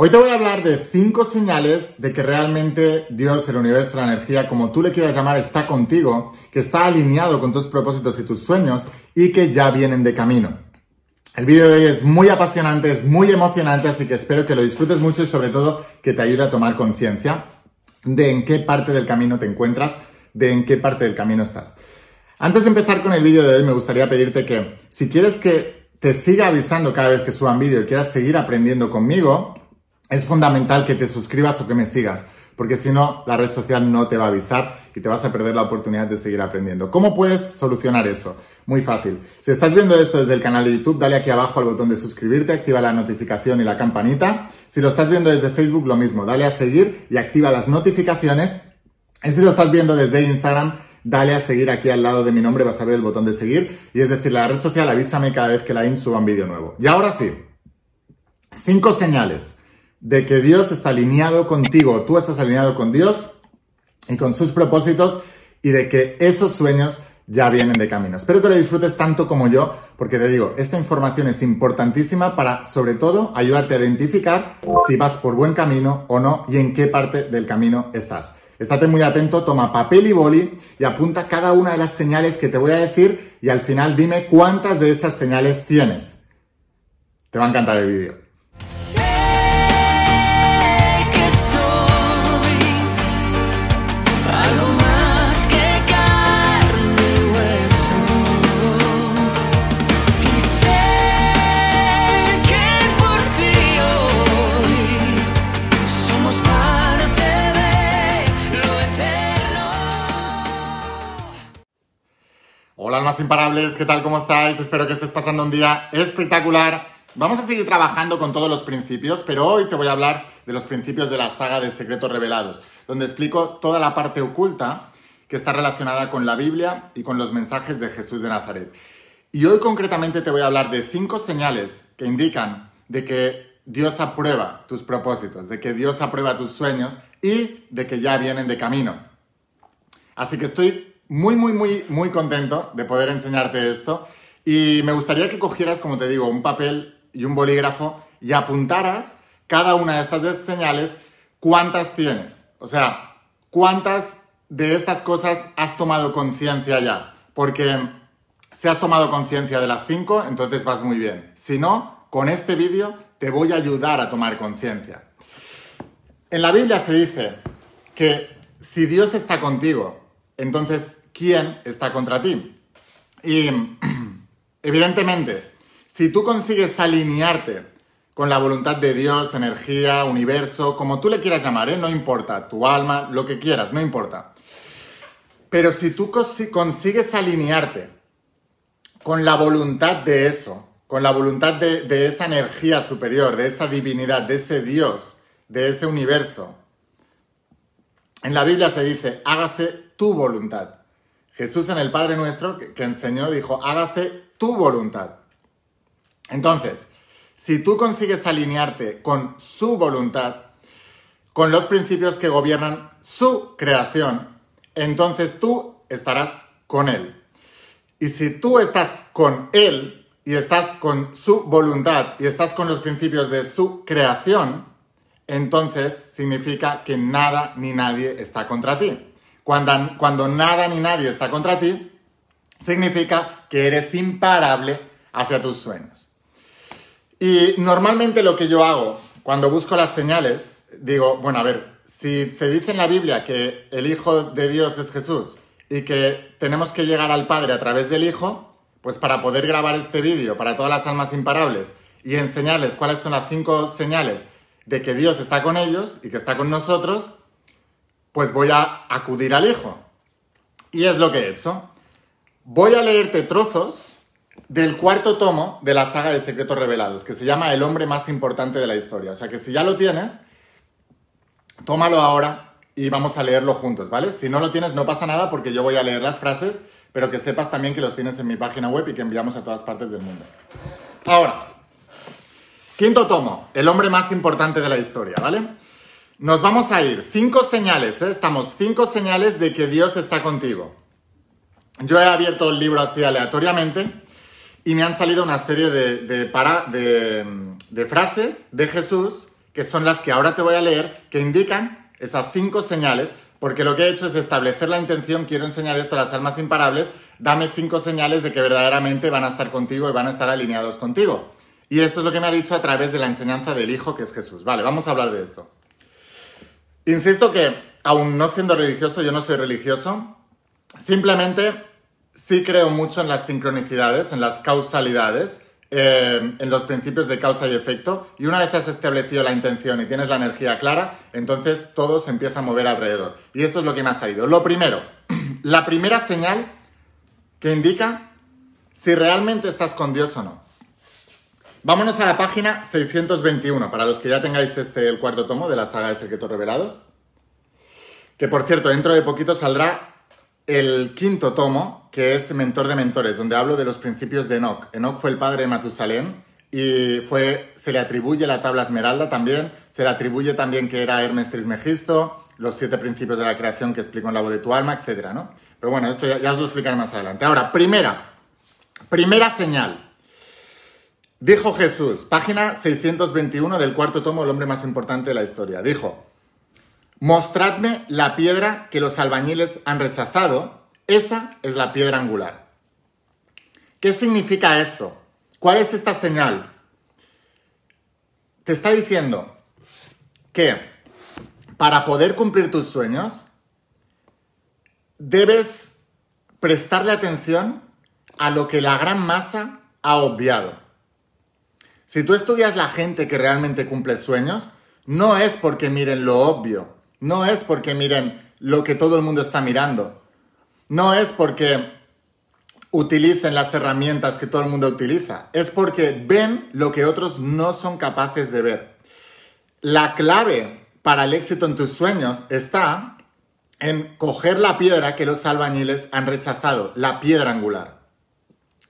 Hoy te voy a hablar de cinco señales de que realmente Dios, el universo, la energía, como tú le quieras llamar, está contigo, que está alineado con tus propósitos y tus sueños y que ya vienen de camino. El vídeo de hoy es muy apasionante, es muy emocionante, así que espero que lo disfrutes mucho y sobre todo que te ayude a tomar conciencia de en qué parte del camino te encuentras, de en qué parte del camino estás. Antes de empezar con el vídeo de hoy, me gustaría pedirte que si quieres que te siga avisando cada vez que suban vídeo y quieras seguir aprendiendo conmigo, es fundamental que te suscribas o que me sigas, porque si no, la red social no te va a avisar y te vas a perder la oportunidad de seguir aprendiendo. ¿Cómo puedes solucionar eso? Muy fácil. Si estás viendo esto desde el canal de YouTube, dale aquí abajo al botón de suscribirte, activa la notificación y la campanita. Si lo estás viendo desde Facebook, lo mismo, dale a seguir y activa las notificaciones. Y si lo estás viendo desde Instagram, dale a seguir aquí al lado de mi nombre, vas a ver el botón de seguir. Y es decir, la red social avísame cada vez que la IN suba un vídeo nuevo. Y ahora sí, cinco señales de que Dios está alineado contigo, tú estás alineado con Dios y con sus propósitos y de que esos sueños ya vienen de camino. Espero que lo disfrutes tanto como yo, porque te digo, esta información es importantísima para, sobre todo, ayudarte a identificar si vas por buen camino o no y en qué parte del camino estás. Estate muy atento, toma papel y boli y apunta cada una de las señales que te voy a decir y al final dime cuántas de esas señales tienes. Te va a encantar el vídeo. Almas imparables, ¿qué tal? ¿Cómo estáis? Espero que estés pasando un día espectacular. Vamos a seguir trabajando con todos los principios, pero hoy te voy a hablar de los principios de la saga de Secretos Revelados, donde explico toda la parte oculta que está relacionada con la Biblia y con los mensajes de Jesús de Nazaret. Y hoy concretamente te voy a hablar de cinco señales que indican de que Dios aprueba tus propósitos, de que Dios aprueba tus sueños y de que ya vienen de camino. Así que estoy muy, muy, muy, muy contento de poder enseñarte esto y me gustaría que cogieras, como te digo, un papel y un bolígrafo y apuntaras cada una de estas señales cuántas tienes. O sea, cuántas de estas cosas has tomado conciencia ya. Porque si has tomado conciencia de las cinco, entonces vas muy bien. Si no, con este vídeo te voy a ayudar a tomar conciencia. En la Biblia se dice que si Dios está contigo, entonces, ¿quién está contra ti? Y evidentemente, si tú consigues alinearte con la voluntad de Dios, energía, universo, como tú le quieras llamar, ¿eh? no importa, tu alma, lo que quieras, no importa. Pero si tú consigues alinearte con la voluntad de eso, con la voluntad de, de esa energía superior, de esa divinidad, de ese Dios, de ese universo, en la Biblia se dice, hágase tu voluntad. Jesús en el Padre Nuestro que, enseñó dijo, hágase tu voluntad. Entonces, si tú consigues alinearte con su voluntad, con los principios que gobiernan su creación, entonces tú estarás con Él. Y si tú estás con Él y estás con su voluntad y estás con los principios de su creación, entonces significa que nada ni nadie está contra ti. Cuando, nada ni nadie está contra ti, significa que eres imparable hacia tus sueños. Y normalmente lo que yo hago cuando busco las señales, digo, bueno, a ver, si se dice en la Biblia que el Hijo de Dios es Jesús y que tenemos que llegar al Padre a través del Hijo, pues para poder grabar este vídeo para todas las almas imparables y enseñarles cuáles son las cinco señales de que Dios está con ellos y que está con nosotros, pues voy a acudir al hijo. Y es lo que he hecho. Voy a leerte trozos del cuarto tomo de la saga de Secretos Revelados, que se llama El hombre más importante de la historia. O sea que si ya lo tienes, tómalo ahora y vamos a leerlo juntos, ¿vale? Si no lo tienes, no pasa nada porque yo voy a leer las frases, pero que sepas también que los tienes en mi página web y que enviamos a todas partes del mundo. Ahora, quinto tomo, El hombre más importante de la historia, ¿vale? Nos vamos a ir. Cinco señales, ¿eh? Estamos cinco señales de que Dios está contigo. Yo he abierto el libro así aleatoriamente y me han salido una serie de, para, de, frases de Jesús que son las que ahora te voy a leer, que indican esas cinco señales, porque lo que he hecho es establecer la intención, quiero enseñar esto a las almas imparables, dame cinco señales de que verdaderamente van a estar contigo y van a estar alineados contigo. Y esto es lo que me ha dicho a través de la enseñanza del Hijo, que es Jesús. Vale, vamos a hablar de esto. Insisto que, aún no siendo religioso, yo no soy religioso, simplemente sí creo mucho en las sincronicidades, en las causalidades, eh, en los principios de causa y efecto, y una vez has establecido la intención y tienes la energía clara, entonces todo se empieza a mover alrededor. Y esto es lo que me ha salido. Lo primero, la primera señal que indica si realmente estás con Dios o no. Vámonos a la página 621, para los que ya tengáis este, el cuarto tomo de la saga de Secretos Revelados. Que por cierto, dentro de poquito saldrá el quinto tomo, que es Mentor de Mentores, donde hablo de los principios de Enoch. Enoch fue el padre de Matusalén y fue, se le atribuye la tabla esmeralda también, se le atribuye también que era Hermes Trismegisto, los siete principios de la creación que explico en la voz de tu alma, etc. ¿no? Pero bueno, esto ya, ya os lo explicaré más adelante. Ahora, primera, primera señal. Dijo Jesús, página 621 del cuarto tomo, el hombre más importante de la historia. Dijo, mostradme la piedra que los albañiles han rechazado, esa es la piedra angular. ¿Qué significa esto? ¿Cuál es esta señal? Te está diciendo que para poder cumplir tus sueños, debes prestarle atención a lo que la gran masa ha obviado. Si tú estudias la gente que realmente cumple sueños, no es porque miren lo obvio, no es porque miren lo que todo el mundo está mirando, no es porque utilicen las herramientas que todo el mundo utiliza, es porque ven lo que otros no son capaces de ver. La clave para el éxito en tus sueños está en coger la piedra que los albañiles han rechazado, la piedra angular.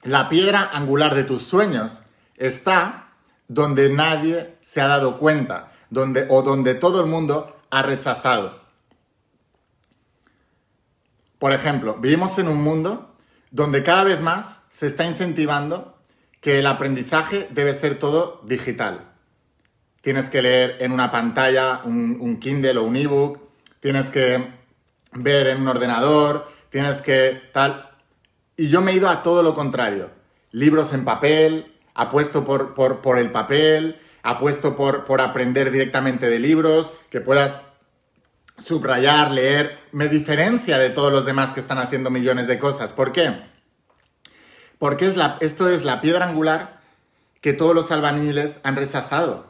La piedra angular de tus sueños está donde nadie se ha dado cuenta, donde, o donde todo el mundo ha rechazado. Por ejemplo, vivimos en un mundo donde cada vez más se está incentivando que el aprendizaje debe ser todo digital. Tienes que leer en una pantalla un, un Kindle o un ebook, tienes que ver en un ordenador, tienes que tal. Y yo me he ido a todo lo contrario. Libros en papel, apuesto por, por, el papel, apuesto por, por aprender directamente de libros, que puedas subrayar, leer, me diferencia de todos los demás que están haciendo millones de cosas. ¿Por qué? Porque es la, esto es la piedra angular que todos los albañiles han rechazado.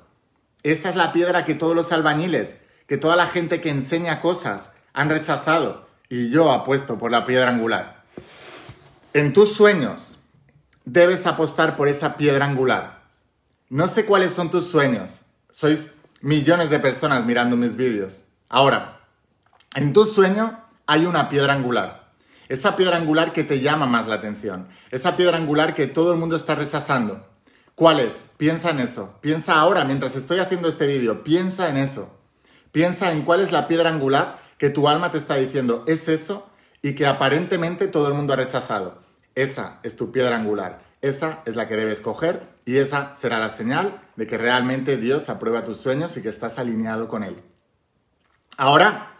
Esta es la piedra que todos los albañiles, que toda la gente que enseña cosas han rechazado. Y yo apuesto por la piedra angular. En tus sueños, debes apostar por esa piedra angular. No sé cuáles son tus sueños. Sois millones de personas mirando mis vídeos. Ahora, en tu sueño hay una piedra angular. Esa piedra angular que te llama más la atención. Esa piedra angular que todo el mundo está rechazando. ¿Cuál es? Piensa en eso. Piensa ahora, mientras estoy haciendo este vídeo. Piensa en eso. Piensa en cuál es la piedra angular que tu alma te está diciendo. Es eso y que aparentemente todo el mundo ha rechazado. Esa es tu piedra angular. Esa es la que debes coger y esa será la señal de que realmente Dios aprueba tus sueños y que estás alineado con Él. Ahora,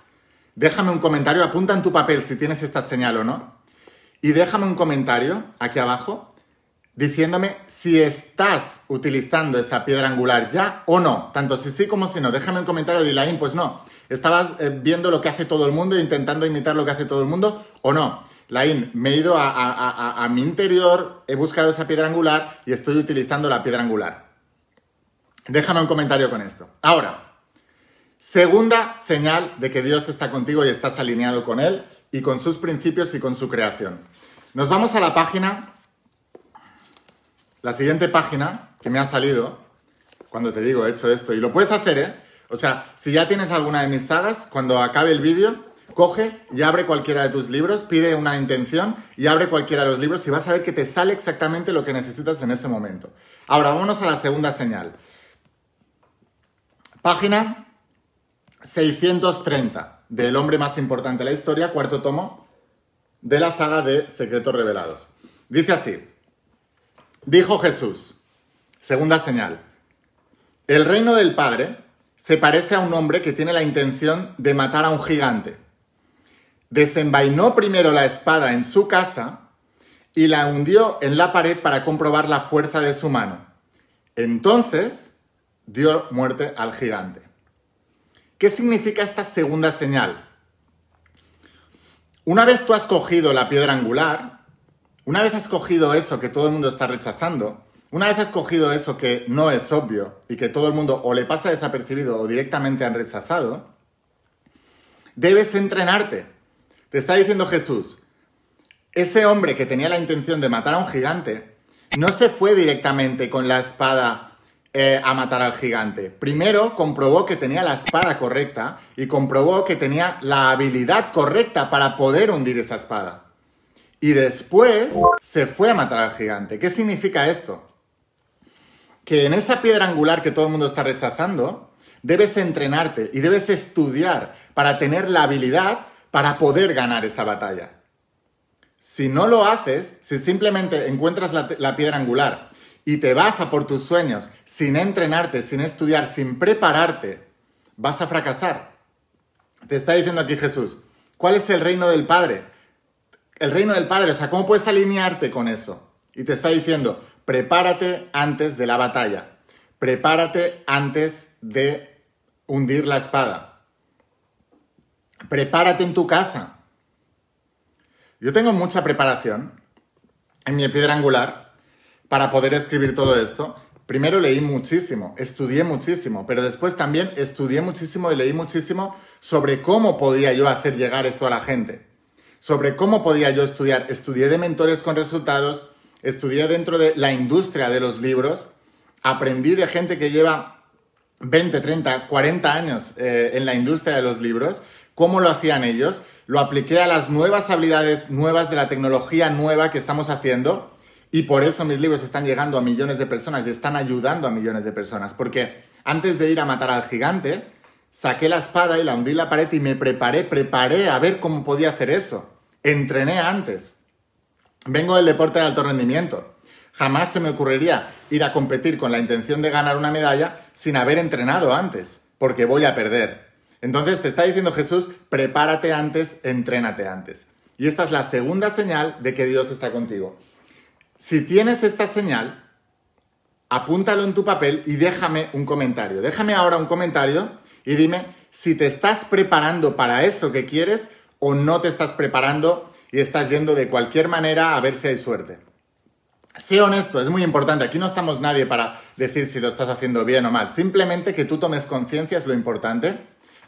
déjame un comentario, apunta en tu papel si tienes esta señal o no, y déjame un comentario aquí abajo diciéndome si estás utilizando esa piedra angular ya o no, tanto si sí como si no. Déjame un comentario de Ilaín, pues no. ¿Estabas eh, viendo lo que hace todo el mundo intentando imitar lo que hace todo el mundo o no? Lain, me he ido a, mi interior, he buscado esa piedra angular y estoy utilizando la piedra angular. Déjame un comentario con esto. Ahora, segunda señal de que Dios está contigo y estás alineado con Él y con sus principios y con su creación. Nos vamos a la página, la siguiente página que me ha salido cuando te digo he hecho esto. Y lo puedes hacer, ¿eh? O sea, si ya tienes alguna de mis sagas, cuando acabe el vídeo, Coge y abre cualquiera de tus libros, pide una intención y abre cualquiera de los libros y vas a ver que te sale exactamente lo que necesitas en ese momento. Ahora, vámonos a la segunda señal. Página 630 del hombre más importante de la historia, cuarto tomo de la saga de Secretos Revelados. Dice así, dijo Jesús, segunda señal, el reino del Padre se parece a un hombre que tiene la intención de matar a un gigante. Desenvainó primero la espada en su casa y la hundió en la pared para comprobar la fuerza de su mano. Entonces dio muerte al gigante. ¿Qué significa esta segunda señal? Una vez tú has cogido la piedra angular, una vez has cogido eso que todo el mundo está rechazando, una vez has cogido eso que no es obvio y que todo el mundo o le pasa desapercibido o directamente han rechazado, debes entrenarte. Te está diciendo Jesús, ese hombre que tenía la intención de matar a un gigante, no se fue directamente con la espada eh, a matar al gigante. Primero comprobó que tenía la espada correcta y comprobó que tenía la habilidad correcta para poder hundir esa espada. Y después se fue a matar al gigante. ¿Qué significa esto? Que en esa piedra angular que todo el mundo está rechazando, debes entrenarte y debes estudiar para tener la habilidad para poder ganar esa batalla. Si no lo haces, si simplemente encuentras la, la piedra angular y te vas a por tus sueños sin entrenarte, sin estudiar, sin prepararte, vas a fracasar. Te está diciendo aquí Jesús, ¿cuál es el reino del Padre? El reino del Padre, o sea, ¿cómo puedes alinearte con eso? Y te está diciendo, prepárate antes de la batalla, prepárate antes de hundir la espada, prepárate en tu casa. Yo tengo mucha preparación en mi piedra angular para poder escribir todo esto, primero leí muchísimo, estudié muchísimo, pero después también estudié muchísimo y leí muchísimo sobre cómo podía yo hacer llegar esto a la gente, sobre cómo podía yo estudiar. Estudié de mentores con resultados, estudié dentro de la industria de los libros, aprendí de gente que lleva 20, 30, 40 años eh, en la industria de los libros, cómo lo hacían ellos, lo apliqué a las nuevas habilidades nuevas de la tecnología nueva que estamos haciendo y por eso mis libros están llegando a millones de personas y están ayudando a millones de personas. Porque antes de ir a matar al gigante, saqué la espada y la hundí en la pared y me preparé, preparé a ver cómo podía hacer eso. Entrené antes. Vengo del deporte de alto rendimiento. Jamás se me ocurriría ir a competir con la intención de ganar una medalla sin haber entrenado antes, porque voy a perder. Entonces te está diciendo Jesús, prepárate antes, entrénate antes. Y esta es la segunda señal de que Dios está contigo. Si tienes esta señal, apúntalo en tu papel y déjame un comentario. Déjame ahora un comentario y dime si te estás preparando para eso que quieres o no te estás preparando y estás yendo de cualquier manera a ver si hay suerte. Sé honesto, es muy importante. Aquí no estamos nadie para decir si lo estás haciendo bien o mal. Simplemente que tú tomes conciencia es lo importante.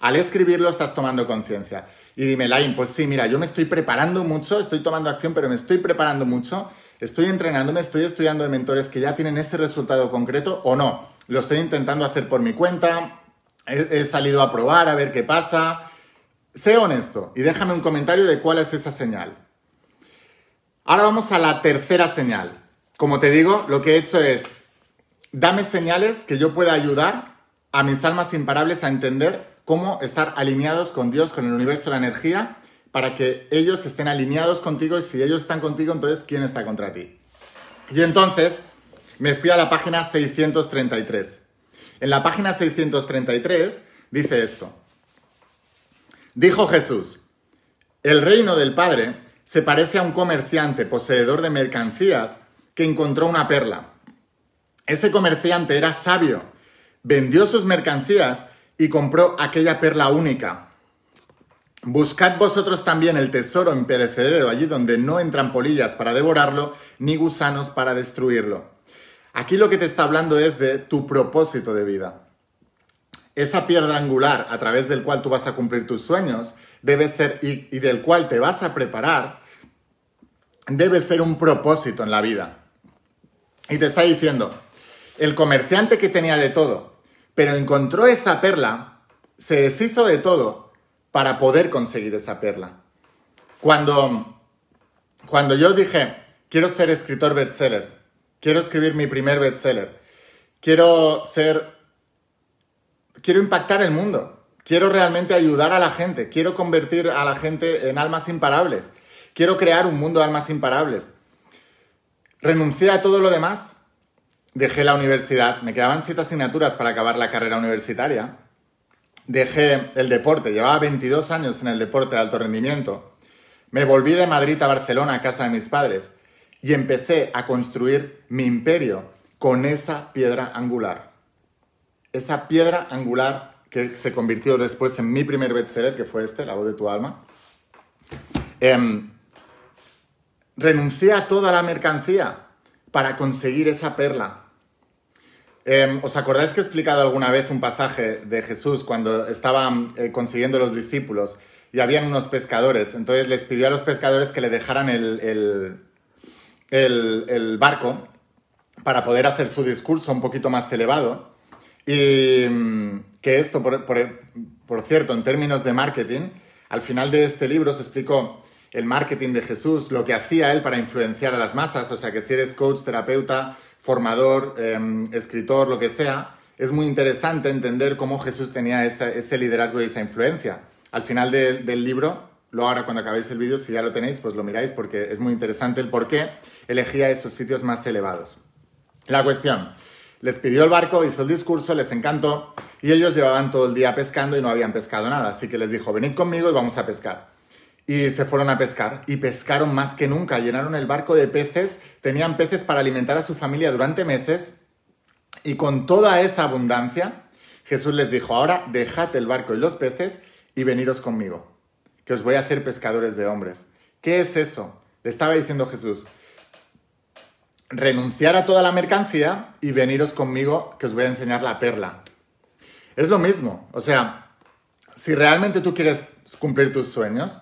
Al escribirlo estás tomando conciencia. Y dime, Lain, pues sí, mira, yo me estoy preparando mucho, estoy tomando acción, pero me estoy preparando mucho ¿Estoy entrenándome? ¿Estoy estudiando de mentores que ya tienen ese resultado concreto o no? Lo estoy intentando hacer por mi cuenta, he, salido a probar a ver qué pasa. Sé honesto y déjame un comentario de cuál es esa señal. Ahora vamos a la tercera señal. Como te digo, lo que he hecho es, dame señales que yo pueda ayudar a mis almas imparables a entender cómo estar alineados con Dios, con el universo, la energía para que ellos estén alineados contigo y si ellos están contigo, entonces ¿quién está contra ti? Y entonces me fui a la página 633. En la página 633 dice esto. Dijo Jesús, el reino del Padre se parece a un comerciante poseedor de mercancías que encontró una perla. Ese comerciante era sabio, vendió sus mercancías y compró aquella perla única Buscad vosotros también el tesoro imperecedero allí donde no entran polillas para devorarlo, ni gusanos para destruirlo. Aquí lo que te está hablando es de tu propósito de vida. Esa piedra angular a través del cual tú vas a cumplir tus sueños debe ser y, y del cual te vas a preparar, debe ser un propósito en la vida. Y te está diciendo, el comerciante que tenía de todo, pero encontró esa perla, se deshizo de todo para poder conseguir esa perla. Cuando, cuando yo dije, quiero ser escritor bestseller, quiero escribir mi primer bestseller, quiero ser, quiero impactar el mundo, quiero realmente ayudar a la gente, quiero convertir a la gente en almas imparables, quiero crear un mundo de almas imparables. Renuncié a todo lo demás, dejé la universidad, me quedaban siete asignaturas para acabar la carrera universitaria dejé el deporte, llevaba 22 años en el deporte de alto rendimiento, me volví de Madrid a Barcelona a casa de mis padres y empecé a construir mi imperio con esa piedra angular. Esa piedra angular que se convirtió después en mi primer bestseller, que fue este, La voz de tu alma. Em, renuncié a toda la mercancía para conseguir esa perla. Em, ¿Os acordáis que he explicado alguna vez un pasaje de Jesús cuando estaban eh, consiguiendo los discípulos y habían unos pescadores? Entonces les pidió a los pescadores que le dejaran el, el, barco para poder hacer su discurso un poquito más elevado. Y mm, que esto, por, por cierto, en términos de marketing, al final de este libro se explicó el marketing de Jesús, lo que hacía él para influenciar a las masas, o sea que si eres coach, terapeuta, formador, em, escritor, lo que sea, es muy interesante entender cómo Jesús tenía ese liderazgo y esa influencia. Al final del libro, lo ahora cuando acabéis el vídeo, si ya lo tenéis, pues lo miráis porque es muy interesante el por qué elegía esos sitios más elevados. La cuestión, les pidió el barco, hizo el discurso, les encantó y ellos llevaban todo el día pescando y no habían pescado nada, así que les dijo, venid conmigo y vamos a pescar y se fueron a pescar y pescaron más que nunca, llenaron el barco de peces, tenían peces para alimentar a su familia durante meses y con toda esa abundancia Jesús les dijo, ahora dejad el barco y los peces y veniros conmigo, que os voy a hacer pescadores de hombres. ¿Qué es eso? Le estaba diciendo Jesús, renunciar a toda la mercancía y veniros conmigo, que os voy a enseñar la perla. Es lo mismo, o sea, si realmente tú quieres cumplir tus sueños,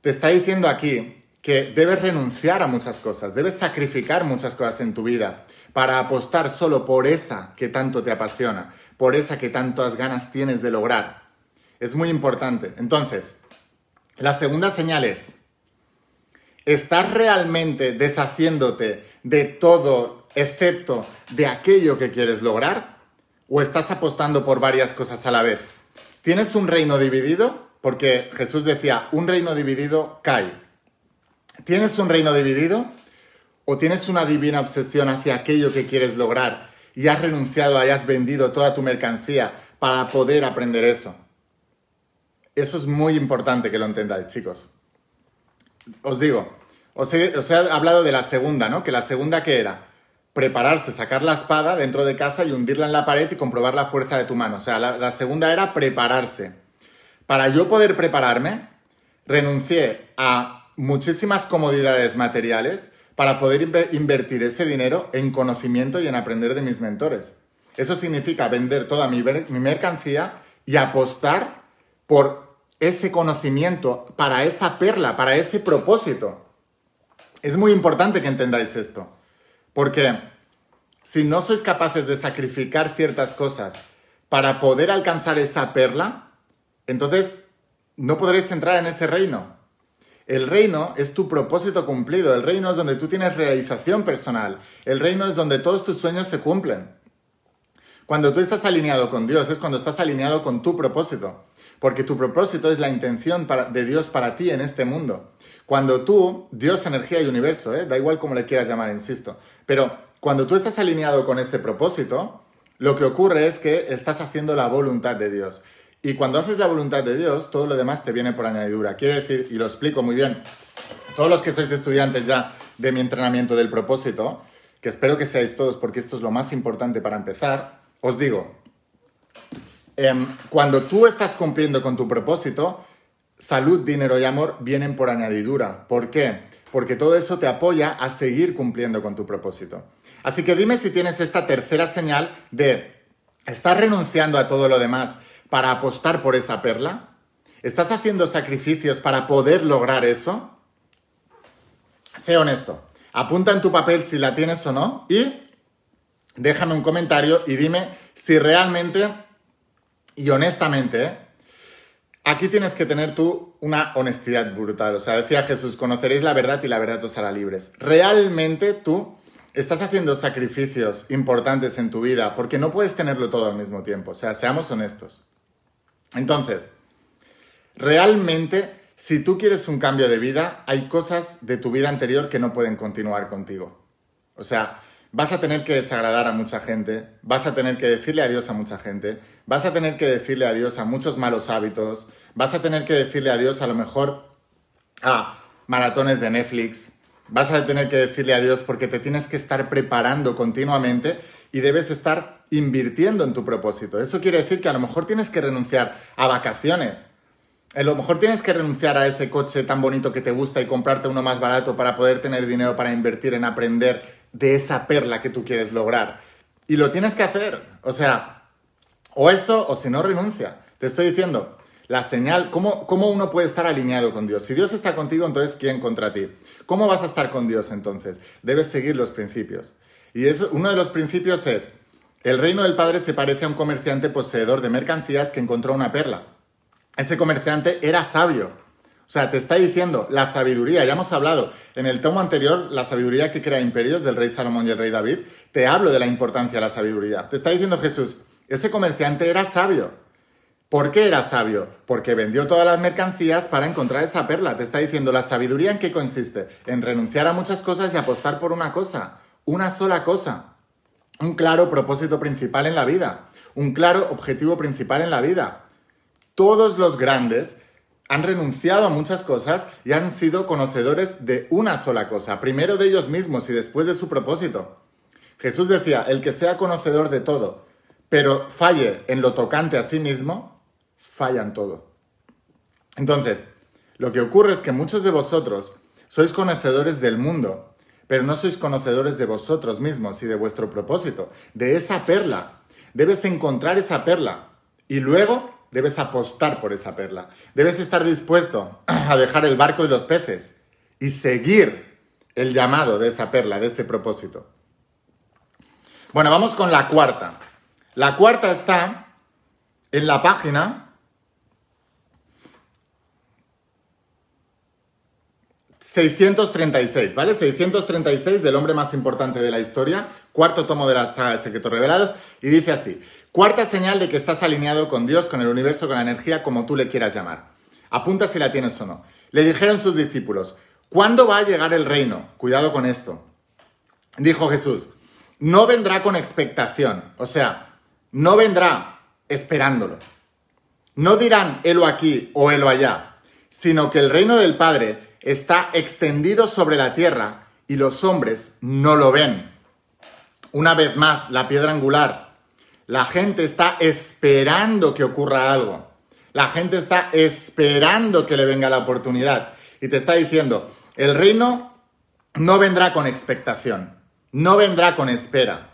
te está diciendo aquí que debes renunciar a muchas cosas, debes sacrificar muchas cosas en tu vida para apostar solo por esa que tanto te apasiona, por esa que tantas ganas tienes de lograr. Es muy importante. Entonces, la segunda señal es, ¿estás realmente deshaciéndote de todo excepto de aquello que quieres lograr? ¿O estás apostando por varias cosas a la vez? ¿Tienes un reino dividido? Porque Jesús decía, un reino dividido cae. ¿Tienes un reino dividido? ¿O tienes una divina obsesión hacia aquello que quieres lograr y has renunciado, hayas vendido toda tu mercancía para poder aprender eso? Eso es muy importante que lo entendáis, chicos. Os digo, os he, hablado de la segunda, ¿no? Que la segunda que era prepararse, sacar la espada dentro de casa y hundirla en la pared y comprobar la fuerza de tu mano. O sea, la segunda era prepararse para yo poder prepararme, renuncié a muchísimas comodidades materiales para poder invertir ese dinero en conocimiento y en aprender de mis mentores. Eso significa vender toda mi, mercancía y apostar por ese conocimiento, para esa perla, para ese propósito. Es muy importante que entendáis esto, porque si no sois capaces de sacrificar ciertas cosas para poder alcanzar esa perla, entonces no podréis entrar en ese reino. El reino es tu propósito cumplido, el reino es donde tú tienes realización personal, el reino es donde todos tus sueños se cumplen. Cuando tú estás alineado con Dios es cuando estás alineado con tu propósito, porque tu propósito es la intención de Dios para ti en este mundo. Cuando tú, Dios, energía y universo, ¿eh? da igual como le quieras llamar, insisto, pero cuando tú estás alineado con ese propósito, lo que ocurre es que estás haciendo la voluntad de Dios. Y cuando haces la voluntad de Dios, todo lo demás te viene por añadidura. Quiere decir, y lo explico muy bien, todos los que sois estudiantes ya de mi entrenamiento del propósito, que espero que seáis todos porque esto es lo más importante para empezar, os digo, em, cuando tú estás cumpliendo con tu propósito, salud, dinero y amor vienen por añadidura. ¿Por qué? Porque todo eso te apoya a seguir cumpliendo con tu propósito. Así que dime si tienes esta tercera señal de estar renunciando a todo lo demás para apostar por esa perla? ¿Estás haciendo sacrificios para poder lograr eso? Sé honesto. Apunta en tu papel si la tienes o no y déjame un comentario y dime si realmente y honestamente, aquí tienes que tener tú una honestidad brutal. O sea, decía Jesús, conoceréis la verdad y la verdad os hará libres. ¿Realmente tú estás haciendo sacrificios importantes en tu vida porque no puedes tenerlo todo al mismo tiempo? O sea, seamos honestos. Entonces, realmente, si tú quieres un cambio de vida, hay cosas de tu vida anterior que no pueden continuar contigo. O sea, vas a tener que desagradar a mucha gente, vas a tener que decirle adiós a mucha gente, vas a tener que decirle adiós a muchos malos hábitos, vas a tener que decirle adiós a lo mejor a maratones de Netflix, vas a tener que decirle adiós porque te tienes que estar preparando continuamente y debes estar invirtiendo en tu propósito. Eso quiere decir que a lo mejor tienes que renunciar a vacaciones, a lo mejor tienes que renunciar a ese coche tan bonito que te gusta y comprarte uno más barato para poder tener dinero para invertir en aprender de esa perla que tú quieres lograr. Y lo tienes que hacer. O sea, o eso o si no renuncia. Te estoy diciendo, la señal, ¿cómo, ¿cómo, uno puede estar alineado con Dios? Si Dios está contigo, entonces ¿quién contra ti? ¿Cómo vas a estar con Dios entonces? Debes seguir los principios. Y eso, uno de los principios es, el reino del Padre se parece a un comerciante poseedor de mercancías que encontró una perla. Ese comerciante era sabio. O sea, te está diciendo la sabiduría, ya hemos hablado en el tomo anterior, la sabiduría que crea imperios del rey Salomón y el rey David, te hablo de la importancia de la sabiduría. Te está diciendo Jesús, ese comerciante era sabio. ¿Por qué era sabio? Porque vendió todas las mercancías para encontrar esa perla. Te está diciendo la sabiduría en qué consiste? En renunciar a muchas cosas y apostar por una cosa una sola cosa, un claro propósito principal en la vida, un claro objetivo principal en la vida. Todos los grandes han renunciado a muchas cosas y han sido conocedores de una sola cosa, primero de ellos mismos y después de su propósito. Jesús decía, el que sea conocedor de todo, pero falle en lo tocante a sí mismo, falla en todo. Entonces, lo que ocurre es que muchos de vosotros sois conocedores del mundo, pero no sois conocedores de vosotros mismos y de vuestro propósito, de esa perla. Debes encontrar esa perla y luego debes apostar por esa perla. Debes estar dispuesto a dejar el barco y los peces y seguir el llamado de esa perla, de ese propósito. Bueno, vamos con la cuarta. La cuarta está en la página 636, ¿vale? 636 del hombre más importante de la historia, cuarto tomo de la saga de Secretos Revelados, y dice así, cuarta señal de que estás alineado con Dios, con el universo, con la energía, como tú le quieras llamar. Apunta si la tienes o no. Le dijeron sus discípulos, ¿cuándo va a llegar el reino? Cuidado con esto. Dijo Jesús, no vendrá con expectación, o sea, no vendrá esperándolo. No dirán, helo aquí o helo allá, sino que el reino del Padre está extendido sobre la tierra y los hombres no lo ven. Una vez más, la piedra angular. La gente está esperando que ocurra algo. La gente está esperando que le venga la oportunidad. Y te está diciendo, el reino no vendrá con expectación, no vendrá con espera.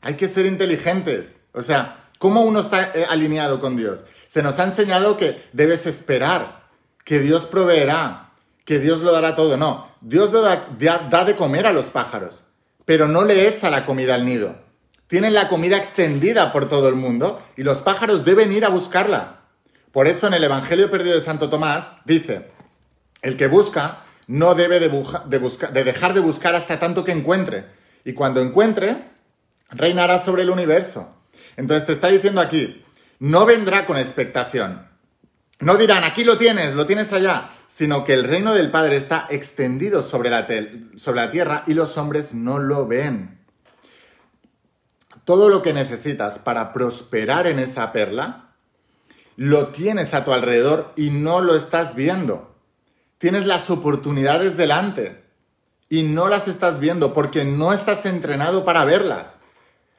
Hay que ser inteligentes. O sea, ¿cómo uno está eh, alineado con Dios? Se nos ha enseñado que debes esperar, que Dios proveerá, que Dios lo dará todo. No, Dios da, da, de comer a los pájaros, pero no le echa la comida al nido. Tienen la comida extendida por todo el mundo y los pájaros deben ir a buscarla. Por eso en el Evangelio perdido de Santo Tomás dice, el que busca no debe de, de dejar de buscar hasta tanto que encuentre. Y cuando encuentre, reinará sobre el universo. Entonces te está diciendo aquí, no vendrá con expectación. No dirán, aquí lo tienes, lo tienes allá sino que el reino del Padre está extendido sobre la, tierra y los hombres no lo ven. Todo lo que necesitas para prosperar en esa perla, lo tienes a tu alrededor y no lo estás viendo. Tienes las oportunidades delante y no las estás viendo porque no estás entrenado para verlas.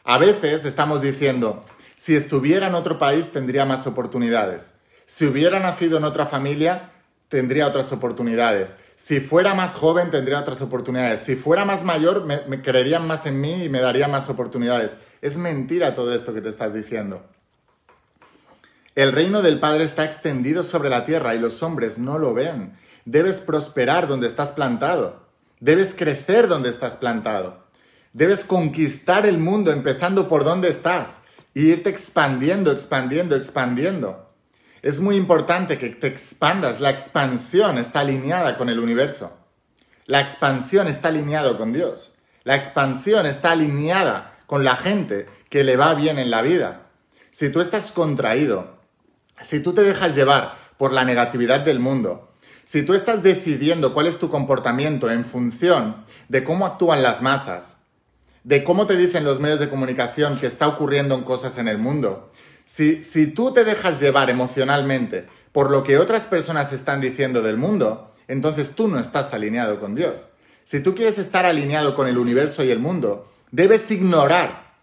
A veces estamos diciendo, si estuviera en otro país tendría más oportunidades. Si hubiera nacido en otra familia, tendría otras oportunidades. Si fuera más joven, tendría otras oportunidades. Si fuera más mayor, me, creerían más en mí y me darían más oportunidades. Es mentira todo esto que te estás diciendo. El reino del Padre está extendido sobre la tierra y los hombres no lo ven. Debes prosperar donde estás plantado. Debes crecer donde estás plantado. Debes conquistar el mundo empezando por donde estás y irte expandiendo, expandiendo, expandiendo. Es muy importante que te expandas. La expansión está alineada con el universo. La expansión está alineada con Dios. La expansión está alineada con la gente que le va bien en la vida. Si tú estás contraído, si tú te dejas llevar por la negatividad del mundo, si tú estás decidiendo cuál es tu comportamiento en función de cómo actúan las masas, de cómo te dicen los medios de comunicación que está ocurriendo en cosas en el mundo, Si, tú te dejas llevar emocionalmente por lo que otras personas están diciendo del mundo, entonces tú no estás alineado con Dios. Si tú quieres estar alineado con el universo y el mundo, debes ignorar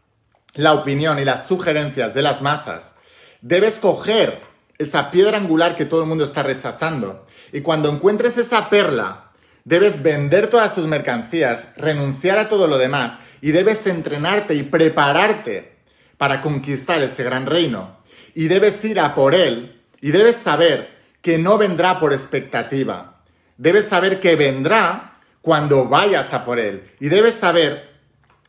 la opinión y las sugerencias de las masas. Debes coger esa piedra angular que todo el mundo está rechazando. Y cuando encuentres esa perla, debes vender todas tus mercancías, renunciar a todo lo demás y debes entrenarte y prepararte para conquistar ese gran reino. Y debes ir a por él y debes saber que no vendrá por expectativa. Debes saber que vendrá cuando vayas a por él. Y debes saber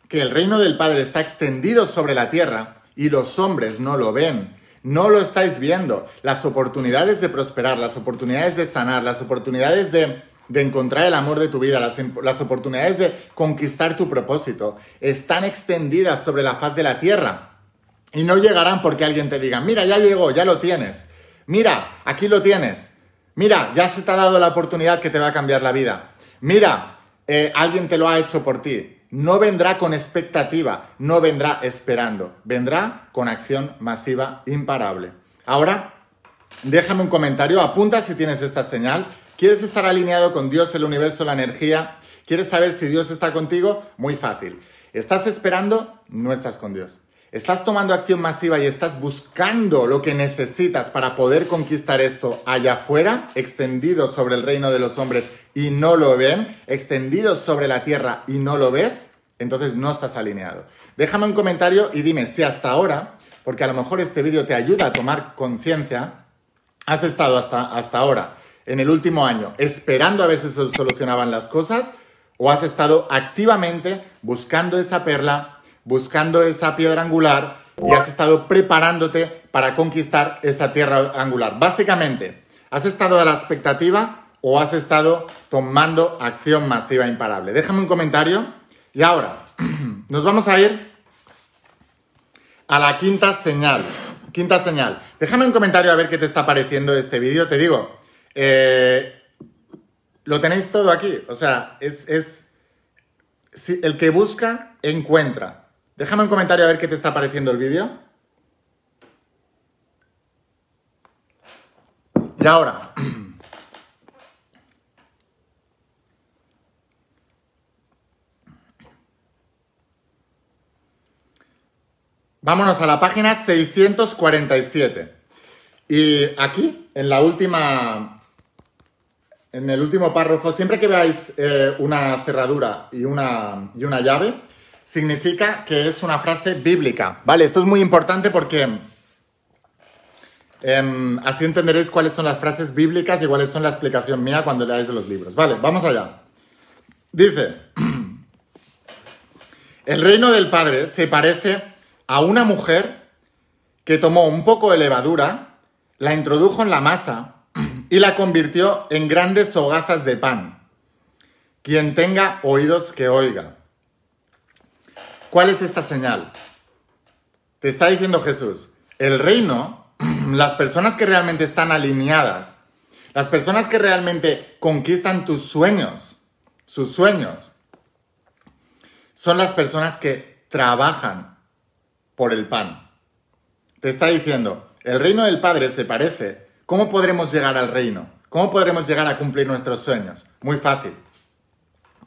que el reino del Padre está extendido sobre la tierra y los hombres no lo ven. No lo estáis viendo. Las oportunidades de prosperar, las oportunidades de sanar, las oportunidades de, encontrar el amor de tu vida, las, las oportunidades de conquistar tu propósito, están extendidas sobre la faz de la tierra. Y no llegarán porque alguien te diga, mira, ya llegó, ya lo tienes. Mira, aquí lo tienes. Mira, ya se te ha dado la oportunidad que te va a cambiar la vida. Mira, eh, alguien te lo ha hecho por ti no vendrá con expectativa, no vendrá esperando, vendrá con acción masiva imparable. Ahora, déjame un comentario, apunta si tienes esta señal. ¿Quieres estar alineado con Dios, el universo, la energía? ¿Quieres saber si Dios está contigo? Muy fácil. ¿Estás esperando? No estás con Dios. ¿Estás tomando acción masiva y estás buscando lo que necesitas para poder conquistar esto allá afuera, extendido sobre el reino de los hombres y no lo ven, extendido sobre la tierra y no lo ves? Entonces no estás alineado. Déjame un comentario y dime si hasta ahora, porque a lo mejor este vídeo te ayuda a tomar conciencia, has estado hasta, hasta ahora, en el último año, esperando a ver si se solucionaban las cosas o has estado activamente buscando esa perla buscando esa piedra angular y has estado preparándote para conquistar esa tierra angular. Básicamente, ¿has estado a la expectativa o has estado tomando acción masiva imparable? Déjame un comentario. Y ahora, nos vamos a ir a la quinta señal. Quinta señal. Déjame un comentario a ver qué te está pareciendo este vídeo. Te digo, eh, lo tenéis todo aquí. O sea, es el que busca, encuentra. Déjame un comentario a ver qué te está pareciendo el vídeo. Y ahora, vámonos a la página 647. Y aquí, en la última, en el último párrafo, siempre que veáis eh, una cerradura y una, y una llave, significa que es una frase bíblica. Vale, esto es muy importante porque em, así entenderéis cuáles son las frases bíblicas y cuáles son la explicación mía cuando leáis los libros. Vale, vamos allá. Dice, el reino del Padre se parece a una mujer que tomó un poco de levadura, la introdujo en la masa y la convirtió en grandes hogazas de pan. Quien tenga oídos que oiga. ¿Cuál es esta señal? Te está diciendo Jesús, el reino, las personas que realmente están alineadas, las personas que realmente conquistan tus sueños, sus sueños, son las personas que trabajan por el pan. Te está diciendo, el reino del Padre se parece. ¿Cómo podremos llegar al reino? ¿Cómo podremos llegar a cumplir nuestros sueños? Muy fácil.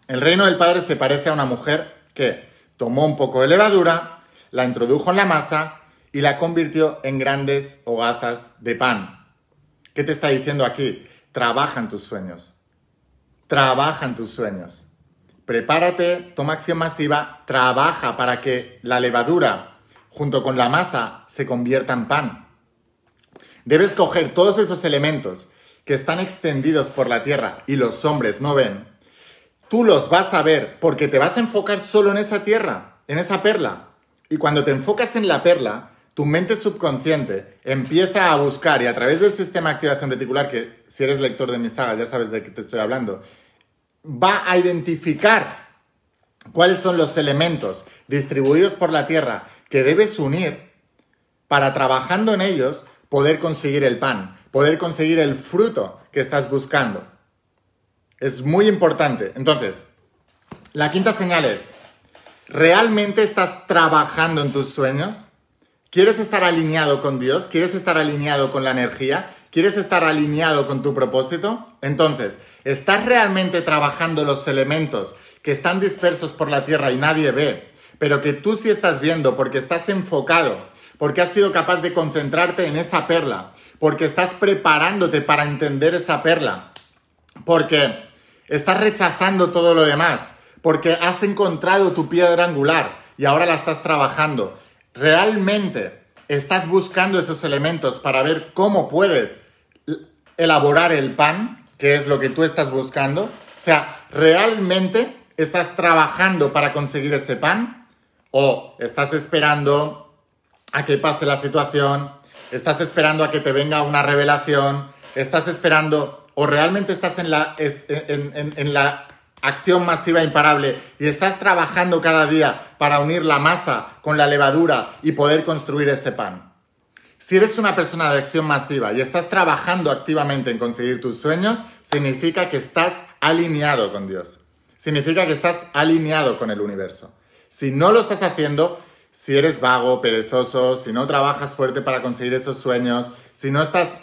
El reino del Padre se parece a una mujer que tomó un poco de levadura, la introdujo en la masa y la convirtió en grandes hogazas de pan. ¿Qué te está diciendo aquí? Trabaja en tus sueños. Trabaja en tus sueños. Prepárate, toma acción masiva, trabaja para que la levadura junto con la masa se convierta en pan. Debes coger todos esos elementos que están extendidos por la tierra y los hombres no ven tú los vas a ver porque te vas a enfocar solo en esa tierra, en esa perla. Y cuando te enfocas en la perla, tu mente subconsciente empieza a buscar y a través del sistema de activación reticular, que si eres lector de mi saga ya sabes de qué te estoy hablando, va a identificar cuáles son los elementos distribuidos por la tierra que debes unir para trabajando en ellos poder conseguir el pan, poder conseguir el fruto que estás buscando. Es muy importante. Entonces, la quinta señal es, ¿realmente estás trabajando en tus sueños? ¿Quieres estar alineado con Dios? ¿Quieres estar alineado con la energía? ¿Quieres estar alineado con tu propósito? Entonces, ¿estás realmente trabajando los elementos que están dispersos por la tierra y nadie ve, pero que tú sí estás viendo porque estás enfocado, porque has sido capaz de concentrarte en esa perla, porque estás preparándote para entender esa perla, porque estás rechazando todo lo demás, porque has encontrado tu piedra angular y ahora la estás trabajando. ¿Realmente estás buscando esos elementos para ver cómo puedes elaborar el pan, que es lo que tú estás buscando? O sea, ¿realmente estás trabajando para conseguir ese pan? ¿O estás esperando a que pase la situación? ¿Estás esperando a que te venga una revelación? ¿Estás esperando o realmente estás en la, en la acción masiva imparable y estás trabajando cada día para unir la masa con la levadura y poder construir ese pan. Si eres una persona de acción masiva y estás trabajando activamente en conseguir tus sueños, significa que estás alineado con Dios. Significa que estás alineado con el universo. Si no lo estás haciendo, si eres vago, perezoso, si no trabajas fuerte para conseguir esos sueños, si no estás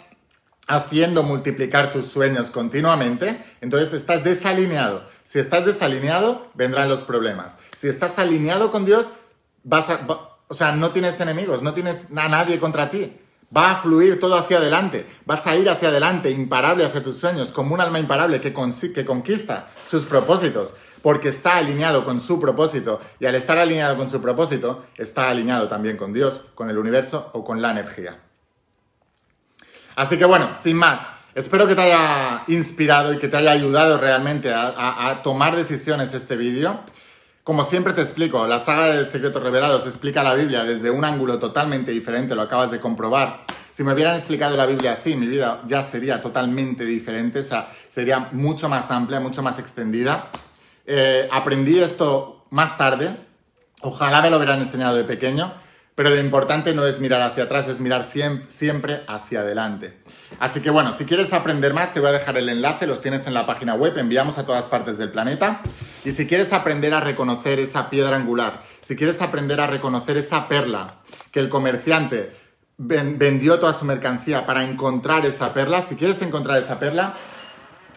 haciendo multiplicar tus sueños continuamente, entonces estás desalineado. Si estás desalineado, vendrán los problemas. Si estás alineado con Dios, vas a, o sea, no tienes enemigos, no tienes a nadie contra ti. Va a fluir todo hacia adelante. Vas a ir hacia adelante, imparable hacia tus sueños, como un alma imparable que, que conquista sus propósitos, porque está alineado con su propósito. Y al estar alineado con su propósito, está alineado también con Dios, con el universo o con la energía. Así que bueno, sin más, espero que te haya inspirado y que te haya ayudado realmente a, tomar decisiones este vídeo. Como siempre te explico, la saga de Secretos Revelados explica la Biblia desde un ángulo totalmente diferente, lo acabas de comprobar. Si me hubieran explicado la Biblia así, mi vida ya sería totalmente diferente, o sea, sería mucho más amplia, mucho más extendida. Eh, aprendí esto más tarde, ojalá me lo hubieran enseñado de pequeño, pero lo importante no es mirar hacia atrás, es mirar siempre hacia adelante. Así que bueno, si quieres aprender más, te voy a dejar el enlace, los tienes en la página web, enviamos a todas partes del planeta. Y si quieres aprender a reconocer esa piedra angular, si quieres aprender a reconocer esa perla que el comerciante vendió toda su mercancía para encontrar esa perla, si quieres encontrar esa perla,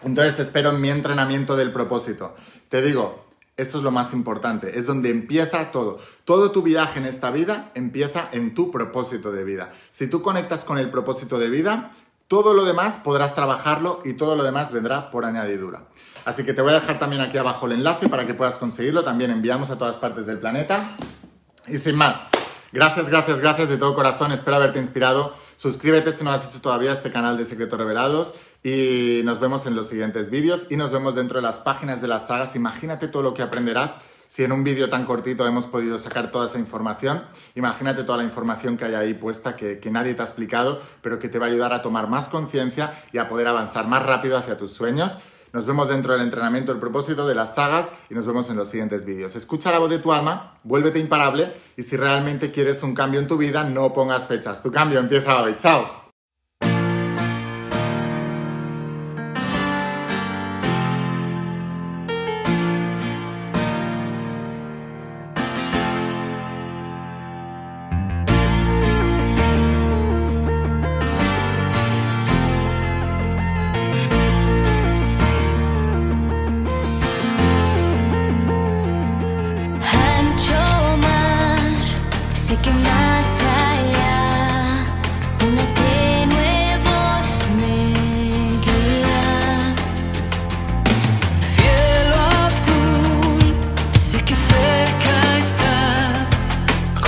entonces te espero en mi entrenamiento del propósito. Te digo, esto es lo más importante, es donde empieza todo. Todo tu viaje en esta vida empieza en tu propósito de vida. Si tú conectas con el propósito de vida, todo lo demás podrás trabajarlo y todo lo demás vendrá por añadidura. Así que te voy a dejar también aquí abajo el enlace para que puedas conseguirlo. También enviamos a todas partes del planeta. Y sin más, gracias, gracias, gracias de todo corazón. Espero haberte inspirado. Suscríbete si no has hecho todavía este canal de Secretos Revelados y nos vemos en los siguientes vídeos y nos vemos dentro de las páginas de las sagas. Imagínate todo lo que aprenderás si en un vídeo tan cortito hemos podido sacar toda esa información. Imagínate toda la información que hay ahí puesta que nadie te ha explicado, pero que te va a ayudar a tomar más conciencia y a poder avanzar más rápido hacia tus sueños. Nos vemos dentro del entrenamiento El propósito de las sagas y nos vemos en los siguientes vídeos. Escucha la voz de tu alma, vuélvete imparable y si realmente quieres un cambio en tu vida, no pongas fechas. Tu cambio empieza hoy. ¡Chao!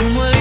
Como el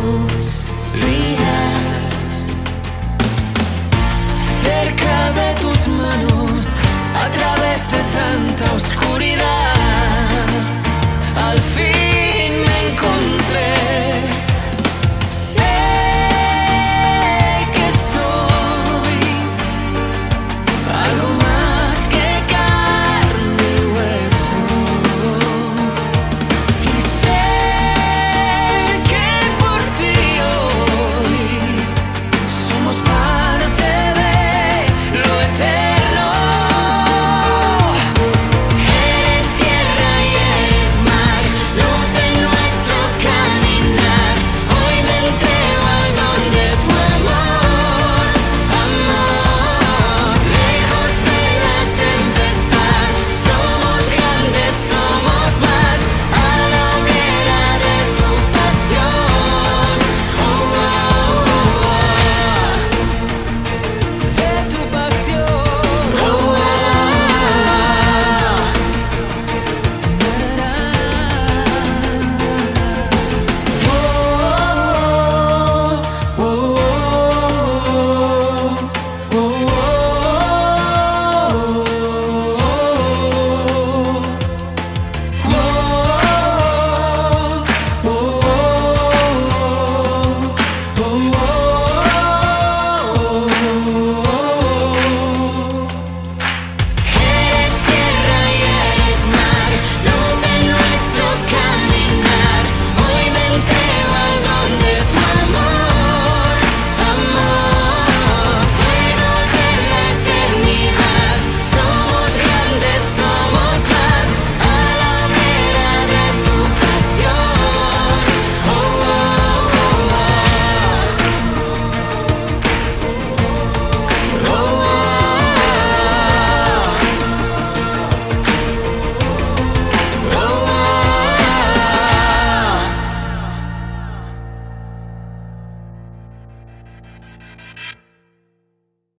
tus. Cerca de tus manos, a través de tanta oscuridad, al fin.